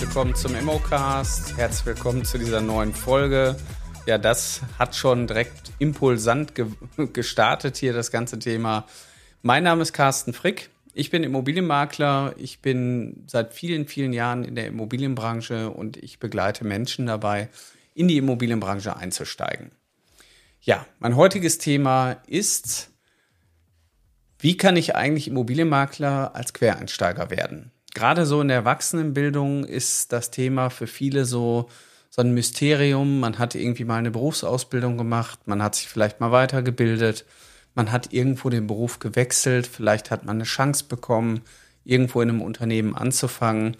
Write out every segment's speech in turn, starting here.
willkommen zum Immocast. Herzlich willkommen zu dieser neuen Folge. Ja, das hat schon direkt impulsant ge gestartet hier, das ganze Thema. Mein Name ist Carsten Frick. Ich bin Immobilienmakler. Ich bin seit vielen, vielen Jahren in der Immobilienbranche und ich begleite Menschen dabei, in die Immobilienbranche einzusteigen. Ja, mein heutiges Thema ist, wie kann ich eigentlich Immobilienmakler als Quereinsteiger werden? Gerade so in der Erwachsenenbildung ist das Thema für viele so, so ein Mysterium. Man hat irgendwie mal eine Berufsausbildung gemacht, man hat sich vielleicht mal weitergebildet, man hat irgendwo den Beruf gewechselt, vielleicht hat man eine Chance bekommen, irgendwo in einem Unternehmen anzufangen.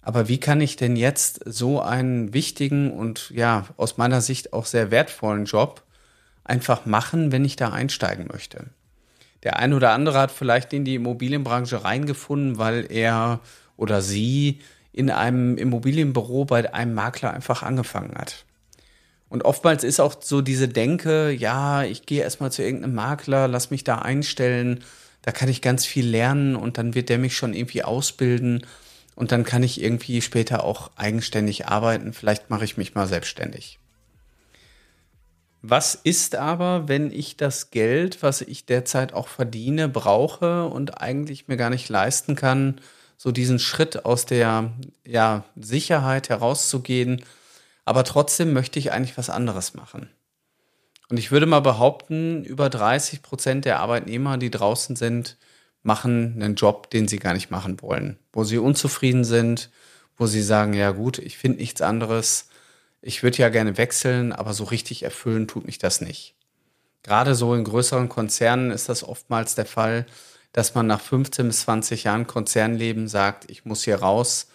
Aber wie kann ich denn jetzt so einen wichtigen und ja, aus meiner Sicht auch sehr wertvollen Job einfach machen, wenn ich da einsteigen möchte? Der ein oder andere hat vielleicht in die Immobilienbranche reingefunden, weil er oder sie in einem Immobilienbüro bei einem Makler einfach angefangen hat. Und oftmals ist auch so diese Denke, ja, ich gehe erstmal zu irgendeinem Makler, lass mich da einstellen, da kann ich ganz viel lernen und dann wird der mich schon irgendwie ausbilden und dann kann ich irgendwie später auch eigenständig arbeiten, vielleicht mache ich mich mal selbstständig. Was ist aber, wenn ich das Geld, was ich derzeit auch verdiene, brauche und eigentlich mir gar nicht leisten kann, so diesen Schritt aus der ja, Sicherheit herauszugehen, aber trotzdem möchte ich eigentlich was anderes machen. Und ich würde mal behaupten, über 30 Prozent der Arbeitnehmer, die draußen sind, machen einen Job, den sie gar nicht machen wollen, wo sie unzufrieden sind, wo sie sagen, ja gut, ich finde nichts anderes, ich würde ja gerne wechseln, aber so richtig erfüllen tut mich das nicht. Gerade so in größeren Konzernen ist das oftmals der Fall, dass man nach 15 bis 20 Jahren Konzernleben sagt, ich muss hier raus,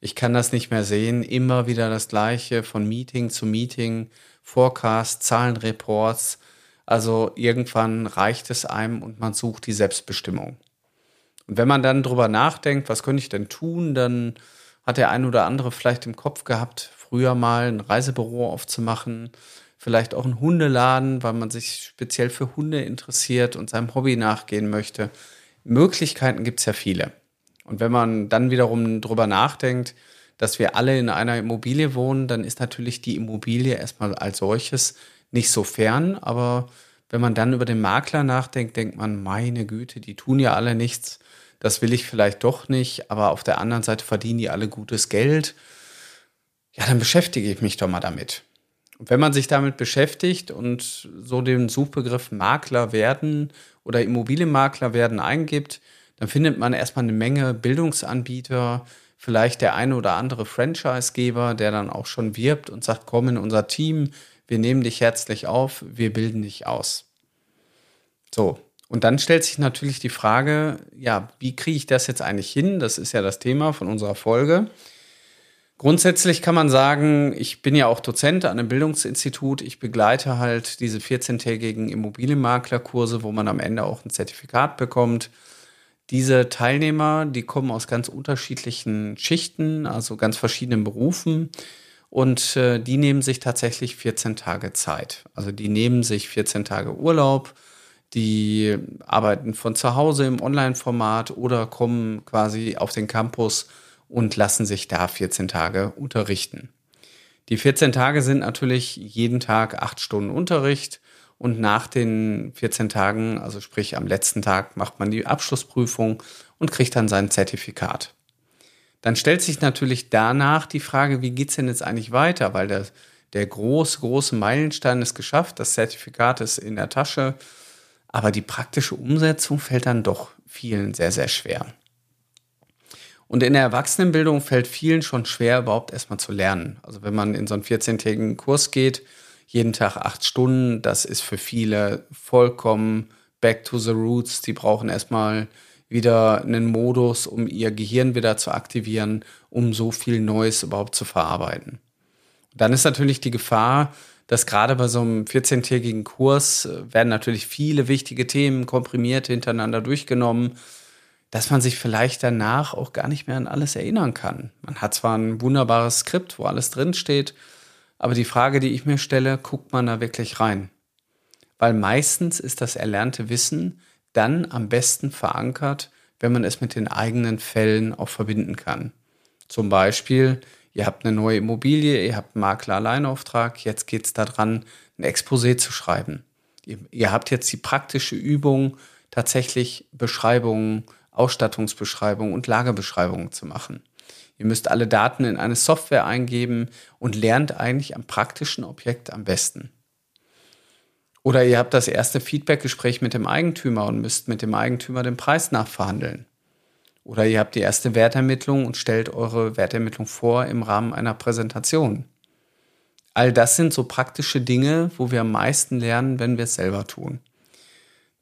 ich kann das nicht mehr sehen, immer wieder das gleiche von Meeting zu Meeting, Forecast, Zahlenreports. Also irgendwann reicht es einem und man sucht die Selbstbestimmung. Und wenn man dann drüber nachdenkt, was könnte ich denn tun, dann hat der ein oder andere vielleicht im Kopf gehabt, früher mal ein Reisebüro aufzumachen, vielleicht auch ein Hundeladen, weil man sich speziell für Hunde interessiert und seinem Hobby nachgehen möchte. Möglichkeiten gibt es ja viele. Und wenn man dann wiederum drüber nachdenkt, dass wir alle in einer Immobilie wohnen, dann ist natürlich die Immobilie erstmal als solches nicht so fern. Aber wenn man dann über den Makler nachdenkt, denkt man, meine Güte, die tun ja alle nichts. Das will ich vielleicht doch nicht. Aber auf der anderen Seite verdienen die alle gutes Geld ja, dann beschäftige ich mich doch mal damit. Und wenn man sich damit beschäftigt und so den Suchbegriff Makler werden oder Immobilienmakler werden eingibt, dann findet man erstmal eine Menge Bildungsanbieter, vielleicht der eine oder andere Franchisegeber, der dann auch schon wirbt und sagt, komm in unser Team, wir nehmen dich herzlich auf, wir bilden dich aus. So, und dann stellt sich natürlich die Frage, ja, wie kriege ich das jetzt eigentlich hin? Das ist ja das Thema von unserer Folge. Grundsätzlich kann man sagen, ich bin ja auch Dozent an einem Bildungsinstitut. Ich begleite halt diese 14-tägigen Immobilienmaklerkurse, wo man am Ende auch ein Zertifikat bekommt. Diese Teilnehmer, die kommen aus ganz unterschiedlichen Schichten, also ganz verschiedenen Berufen. Und äh, die nehmen sich tatsächlich 14 Tage Zeit. Also die nehmen sich 14 Tage Urlaub, die arbeiten von zu Hause im Online-Format oder kommen quasi auf den Campus und lassen sich da 14 Tage unterrichten. Die 14 Tage sind natürlich jeden Tag acht Stunden Unterricht und nach den 14 Tagen, also sprich am letzten Tag, macht man die Abschlussprüfung und kriegt dann sein Zertifikat. Dann stellt sich natürlich danach die Frage, wie geht's denn jetzt eigentlich weiter? Weil der, der große, große Meilenstein ist geschafft, das Zertifikat ist in der Tasche, aber die praktische Umsetzung fällt dann doch vielen sehr, sehr schwer. Und in der Erwachsenenbildung fällt vielen schon schwer, überhaupt erstmal zu lernen. Also wenn man in so einen 14-tägigen Kurs geht, jeden Tag acht Stunden, das ist für viele vollkommen back to the roots. Die brauchen erstmal wieder einen Modus, um ihr Gehirn wieder zu aktivieren, um so viel Neues überhaupt zu verarbeiten. Dann ist natürlich die Gefahr, dass gerade bei so einem 14-tägigen Kurs äh, werden natürlich viele wichtige Themen komprimiert hintereinander durchgenommen dass man sich vielleicht danach auch gar nicht mehr an alles erinnern kann. Man hat zwar ein wunderbares Skript, wo alles drinsteht, aber die Frage, die ich mir stelle, guckt man da wirklich rein? Weil meistens ist das erlernte Wissen dann am besten verankert, wenn man es mit den eigenen Fällen auch verbinden kann. Zum Beispiel, ihr habt eine neue Immobilie, ihr habt einen Makler-Alleinauftrag, jetzt geht es daran, ein Exposé zu schreiben. Ihr, ihr habt jetzt die praktische Übung, tatsächlich Beschreibungen, Ausstattungsbeschreibungen und Lagerbeschreibungen zu machen. Ihr müsst alle Daten in eine Software eingeben und lernt eigentlich am praktischen Objekt am besten. Oder ihr habt das erste Feedbackgespräch mit dem Eigentümer und müsst mit dem Eigentümer den Preis nachverhandeln. Oder ihr habt die erste Wertermittlung und stellt eure Wertermittlung vor im Rahmen einer Präsentation. All das sind so praktische Dinge, wo wir am meisten lernen, wenn wir es selber tun.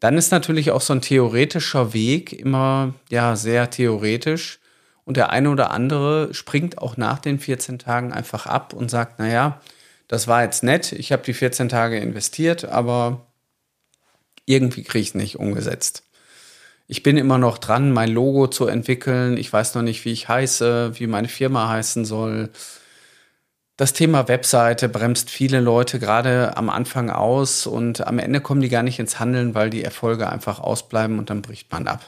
Dann ist natürlich auch so ein theoretischer Weg immer ja sehr theoretisch und der eine oder andere springt auch nach den 14 Tagen einfach ab und sagt, naja, das war jetzt nett, ich habe die 14 Tage investiert, aber irgendwie kriege ich es nicht umgesetzt. Ich bin immer noch dran, mein Logo zu entwickeln. Ich weiß noch nicht, wie ich heiße, wie meine Firma heißen soll. Das Thema Webseite bremst viele Leute gerade am Anfang aus und am Ende kommen die gar nicht ins Handeln, weil die Erfolge einfach ausbleiben und dann bricht man ab.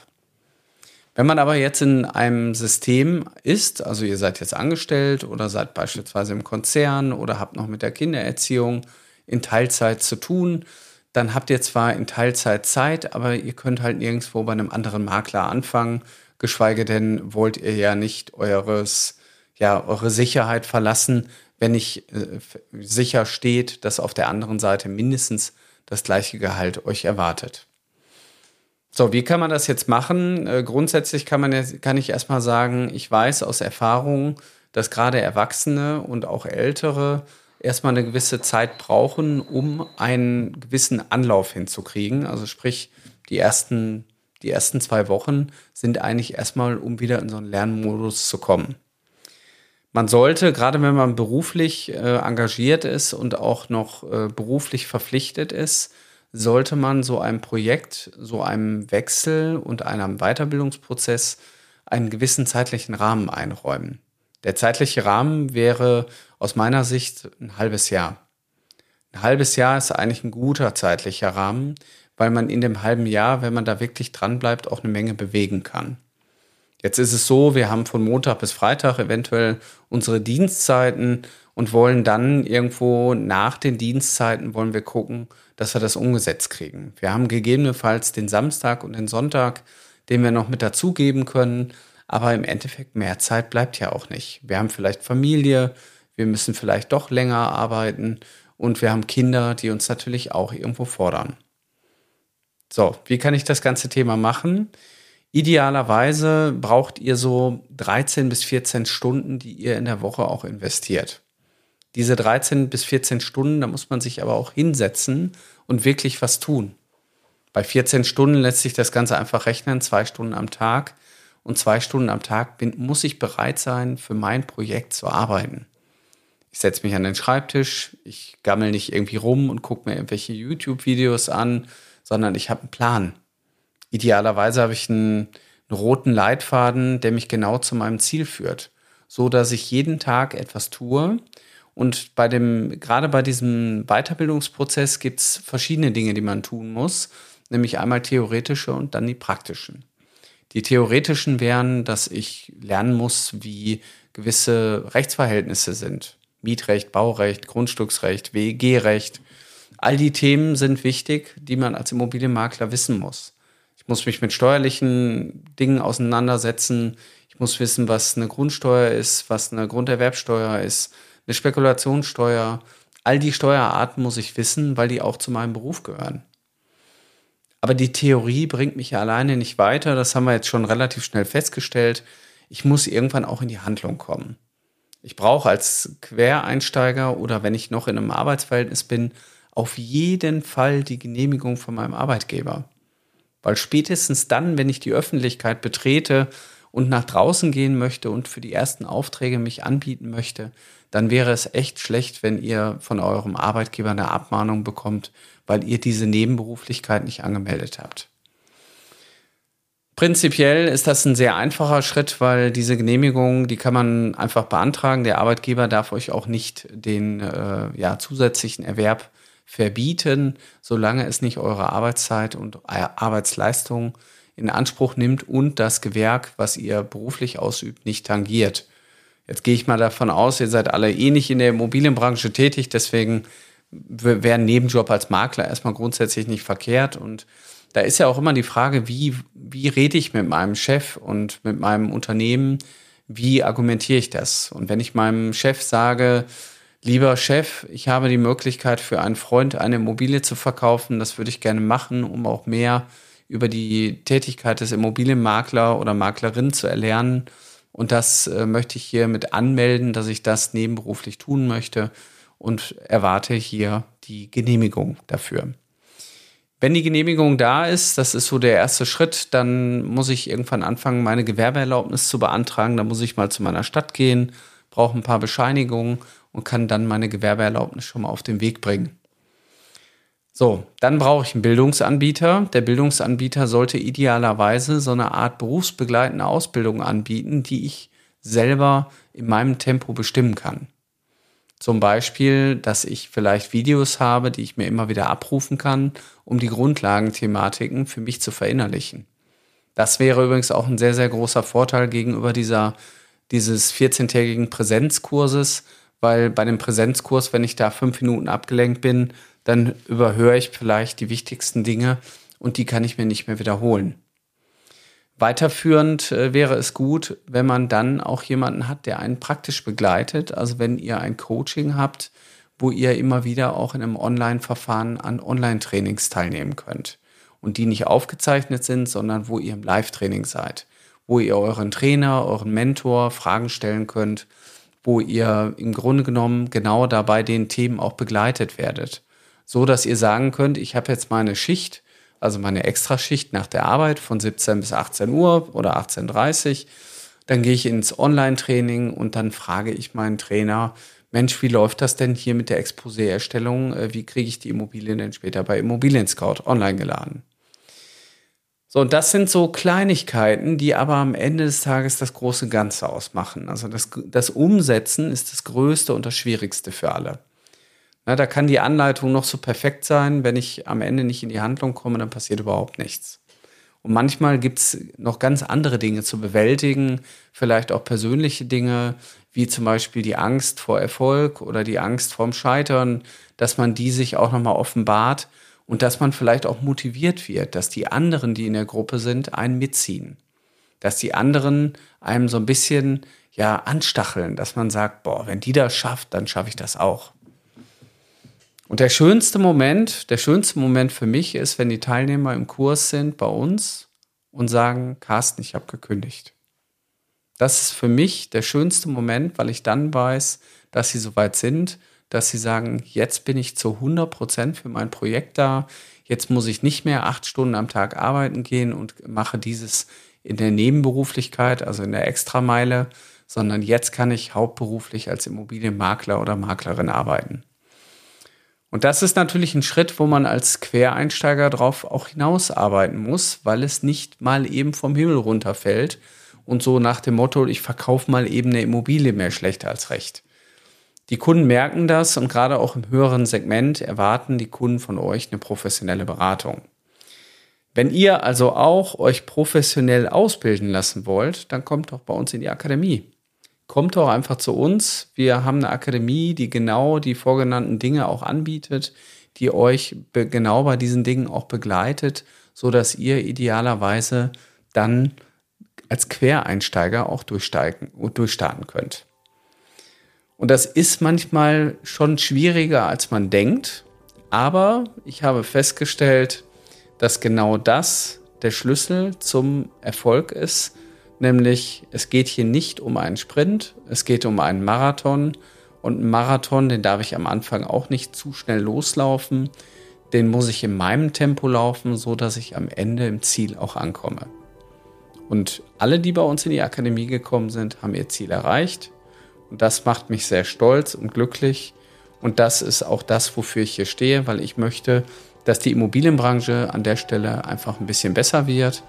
Wenn man aber jetzt in einem System ist, also ihr seid jetzt angestellt oder seid beispielsweise im Konzern oder habt noch mit der Kindererziehung in Teilzeit zu tun, dann habt ihr zwar in Teilzeit Zeit, aber ihr könnt halt nirgendwo bei einem anderen Makler anfangen, geschweige denn wollt ihr ja nicht eures, ja, eure Sicherheit verlassen, wenn nicht äh, sicher steht, dass auf der anderen Seite mindestens das gleiche Gehalt euch erwartet. So, wie kann man das jetzt machen? Äh, grundsätzlich kann man jetzt, kann ich erstmal sagen, ich weiß aus Erfahrung, dass gerade Erwachsene und auch Ältere erstmal eine gewisse Zeit brauchen, um einen gewissen Anlauf hinzukriegen. Also sprich, die ersten, die ersten zwei Wochen sind eigentlich erstmal, um wieder in so einen Lernmodus zu kommen. Man sollte, gerade wenn man beruflich äh, engagiert ist und auch noch äh, beruflich verpflichtet ist, sollte man so einem Projekt, so einem Wechsel und einem Weiterbildungsprozess einen gewissen zeitlichen Rahmen einräumen. Der zeitliche Rahmen wäre aus meiner Sicht ein halbes Jahr. Ein halbes Jahr ist eigentlich ein guter zeitlicher Rahmen, weil man in dem halben Jahr, wenn man da wirklich dran bleibt, auch eine Menge bewegen kann. Jetzt ist es so, wir haben von Montag bis Freitag eventuell unsere Dienstzeiten und wollen dann irgendwo nach den Dienstzeiten wollen wir gucken, dass wir das umgesetzt kriegen. Wir haben gegebenenfalls den Samstag und den Sonntag, den wir noch mit dazugeben können, aber im Endeffekt mehr Zeit bleibt ja auch nicht. Wir haben vielleicht Familie, wir müssen vielleicht doch länger arbeiten und wir haben Kinder, die uns natürlich auch irgendwo fordern. So, wie kann ich das ganze Thema machen? Idealerweise braucht ihr so 13 bis 14 Stunden, die ihr in der Woche auch investiert. Diese 13 bis 14 Stunden, da muss man sich aber auch hinsetzen und wirklich was tun. Bei 14 Stunden lässt sich das Ganze einfach rechnen, zwei Stunden am Tag. Und zwei Stunden am Tag bin, muss ich bereit sein, für mein Projekt zu arbeiten. Ich setze mich an den Schreibtisch, ich gammel nicht irgendwie rum und gucke mir irgendwelche YouTube-Videos an, sondern ich habe einen Plan. Idealerweise habe ich einen, einen roten Leitfaden, der mich genau zu meinem Ziel führt, so dass ich jeden Tag etwas tue. Und bei dem, gerade bei diesem Weiterbildungsprozess gibt es verschiedene Dinge, die man tun muss, nämlich einmal theoretische und dann die praktischen. Die theoretischen wären, dass ich lernen muss, wie gewisse Rechtsverhältnisse sind. Mietrecht, Baurecht, Grundstücksrecht, WEG-Recht. All die Themen sind wichtig, die man als Immobilienmakler wissen muss. Ich muss mich mit steuerlichen Dingen auseinandersetzen. Ich muss wissen, was eine Grundsteuer ist, was eine Grunderwerbsteuer ist, eine Spekulationssteuer. All die Steuerarten muss ich wissen, weil die auch zu meinem Beruf gehören. Aber die Theorie bringt mich ja alleine nicht weiter. Das haben wir jetzt schon relativ schnell festgestellt. Ich muss irgendwann auch in die Handlung kommen. Ich brauche als Quereinsteiger oder wenn ich noch in einem Arbeitsverhältnis bin, auf jeden Fall die Genehmigung von meinem Arbeitgeber. Weil spätestens dann, wenn ich die Öffentlichkeit betrete und nach draußen gehen möchte und für die ersten Aufträge mich anbieten möchte, dann wäre es echt schlecht, wenn ihr von eurem Arbeitgeber eine Abmahnung bekommt, weil ihr diese Nebenberuflichkeit nicht angemeldet habt. Prinzipiell ist das ein sehr einfacher Schritt, weil diese Genehmigung, die kann man einfach beantragen. Der Arbeitgeber darf euch auch nicht den äh, ja, zusätzlichen Erwerb verbieten, solange es nicht eure Arbeitszeit und Arbeitsleistung in Anspruch nimmt und das Gewerk, was ihr beruflich ausübt, nicht tangiert. Jetzt gehe ich mal davon aus, ihr seid alle eh nicht in der Immobilienbranche tätig, deswegen wäre ein Nebenjob als Makler erstmal grundsätzlich nicht verkehrt. Und da ist ja auch immer die Frage, wie, wie rede ich mit meinem Chef und mit meinem Unternehmen, wie argumentiere ich das? Und wenn ich meinem Chef sage, lieber Chef, ich habe die Möglichkeit für einen Freund eine Immobilie zu verkaufen, das würde ich gerne machen, um auch mehr über die Tätigkeit des Immobilienmakler oder Maklerin zu erlernen. Und das äh, möchte ich hiermit anmelden, dass ich das nebenberuflich tun möchte und erwarte hier die Genehmigung dafür. Wenn die Genehmigung da ist, das ist so der erste Schritt, dann muss ich irgendwann anfangen, meine Gewerbeerlaubnis zu beantragen. Da muss ich mal zu meiner Stadt gehen, brauche ein paar Bescheinigungen und kann dann meine Gewerbeerlaubnis schon mal auf den Weg bringen. So, dann brauche ich einen Bildungsanbieter. Der Bildungsanbieter sollte idealerweise so eine Art berufsbegleitende Ausbildung anbieten, die ich selber in meinem Tempo bestimmen kann. Zum Beispiel, dass ich vielleicht Videos habe, die ich mir immer wieder abrufen kann, um die Grundlagenthematiken für mich zu verinnerlichen. Das wäre übrigens auch ein sehr, sehr großer Vorteil gegenüber dieser, dieses 14-tägigen Präsenzkurses, weil bei dem Präsenzkurs, wenn ich da fünf Minuten abgelenkt bin, dann überhöre ich vielleicht die wichtigsten Dinge und die kann ich mir nicht mehr wiederholen. Weiterführend äh, wäre es gut, wenn man dann auch jemanden hat, der einen praktisch begleitet. Also wenn ihr ein Coaching habt, wo ihr immer wieder auch in einem Online-Verfahren an Online-Trainings teilnehmen könnt. Und die nicht aufgezeichnet sind, sondern wo ihr im Live-Training seid. Wo ihr euren Trainer, euren Mentor Fragen stellen könnt, wo ihr im Grunde genommen genau dabei den Themen auch begleitet werdet. So dass ihr sagen könnt, ich habe jetzt meine Schicht also meine Extraschicht nach der Arbeit von 17 bis 18 Uhr oder 18.30 Uhr. Dann gehe ich ins Online-Training und dann frage ich meinen Trainer, Mensch, wie läuft das denn hier mit der Exposé-Erstellung? Äh, wie kriege ich die Immobilien denn später bei Immobilien Scout online geladen? So, und das sind so Kleinigkeiten, die aber am Ende des Tages das große Ganze ausmachen. Also das, das Umsetzen ist das Größte und das Schwierigste für alle. Na, da kann die Anleitung noch so perfekt sein, wenn ich am Ende nicht in die Handlung komme, dann passiert überhaupt nichts. Und manchmal gibt es noch ganz andere Dinge zu bewältigen, vielleicht auch persönliche Dinge, wie zum Beispiel die Angst vor Erfolg oder die Angst vorm Scheitern, dass man die sich auch nochmal offenbart und dass man vielleicht auch motiviert wird, dass die anderen, die in der Gruppe sind, einen mitziehen. Dass die anderen einem so ein bisschen ja anstacheln, dass man sagt, boah, wenn die das schafft, dann schaffe ich das auch. Und der schönste Moment, der schönste Moment für mich ist, wenn die Teilnehmer im Kurs sind bei uns und sagen, Carsten, ich habe gekündigt. Das ist für mich der schönste Moment, weil ich dann weiß, dass sie soweit sind, dass sie sagen, jetzt bin ich zu 100 Prozent für mein Projekt da. Jetzt muss ich nicht mehr acht Stunden am Tag arbeiten gehen und mache dieses in der Nebenberuflichkeit, also in der Extrameile, sondern jetzt kann ich hauptberuflich als Immobilienmakler oder Maklerin arbeiten. Und das ist natürlich ein Schritt, wo man als Quereinsteiger drauf auch hinausarbeiten muss, weil es nicht mal eben vom Himmel runterfällt und so nach dem Motto, ich verkaufe mal eben eine Immobilie mehr schlecht als recht. Die Kunden merken das und gerade auch im höheren Segment erwarten die Kunden von euch eine professionelle Beratung. Wenn ihr also auch euch professionell ausbilden lassen wollt, dann kommt doch bei uns in die Akademie kommt doch einfach zu uns. Wir haben eine Akademie, die genau die vorgenannten Dinge auch anbietet, die euch genau bei diesen Dingen auch begleitet, so dass ihr idealerweise dann als Quereinsteiger auch durchsteigen und durchstarten könnt. Und das ist manchmal schon schwieriger, als man denkt. Aber ich habe festgestellt, dass genau das der Schlüssel zum Erfolg ist, nämlich es geht hier nicht um einen Sprint, es geht um einen Marathon und einen Marathon, den darf ich am Anfang auch nicht zu schnell loslaufen, den muss ich in meinem Tempo laufen, so dass ich am Ende im Ziel auch ankomme. Und alle, die bei uns in die Akademie gekommen sind, haben ihr Ziel erreicht und das macht mich sehr stolz und glücklich und das ist auch das, wofür ich hier stehe, weil ich möchte, dass die Immobilienbranche an der Stelle einfach ein bisschen besser wird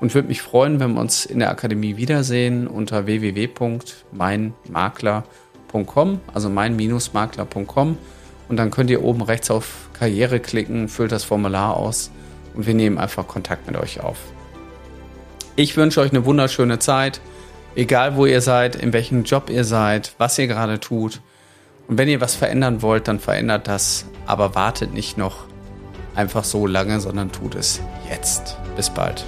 und würde mich freuen, wenn wir uns in der Akademie wiedersehen unter www.meinmakler.com, also mein-makler.com und dann könnt ihr oben rechts auf Karriere klicken, füllt das Formular aus und wir nehmen einfach Kontakt mit euch auf. Ich wünsche euch eine wunderschöne Zeit. Egal wo ihr seid, in welchem Job ihr seid, was ihr gerade tut. Und wenn ihr was verändern wollt, dann verändert das. Aber wartet nicht noch einfach so lange, sondern tut es jetzt. Bis bald.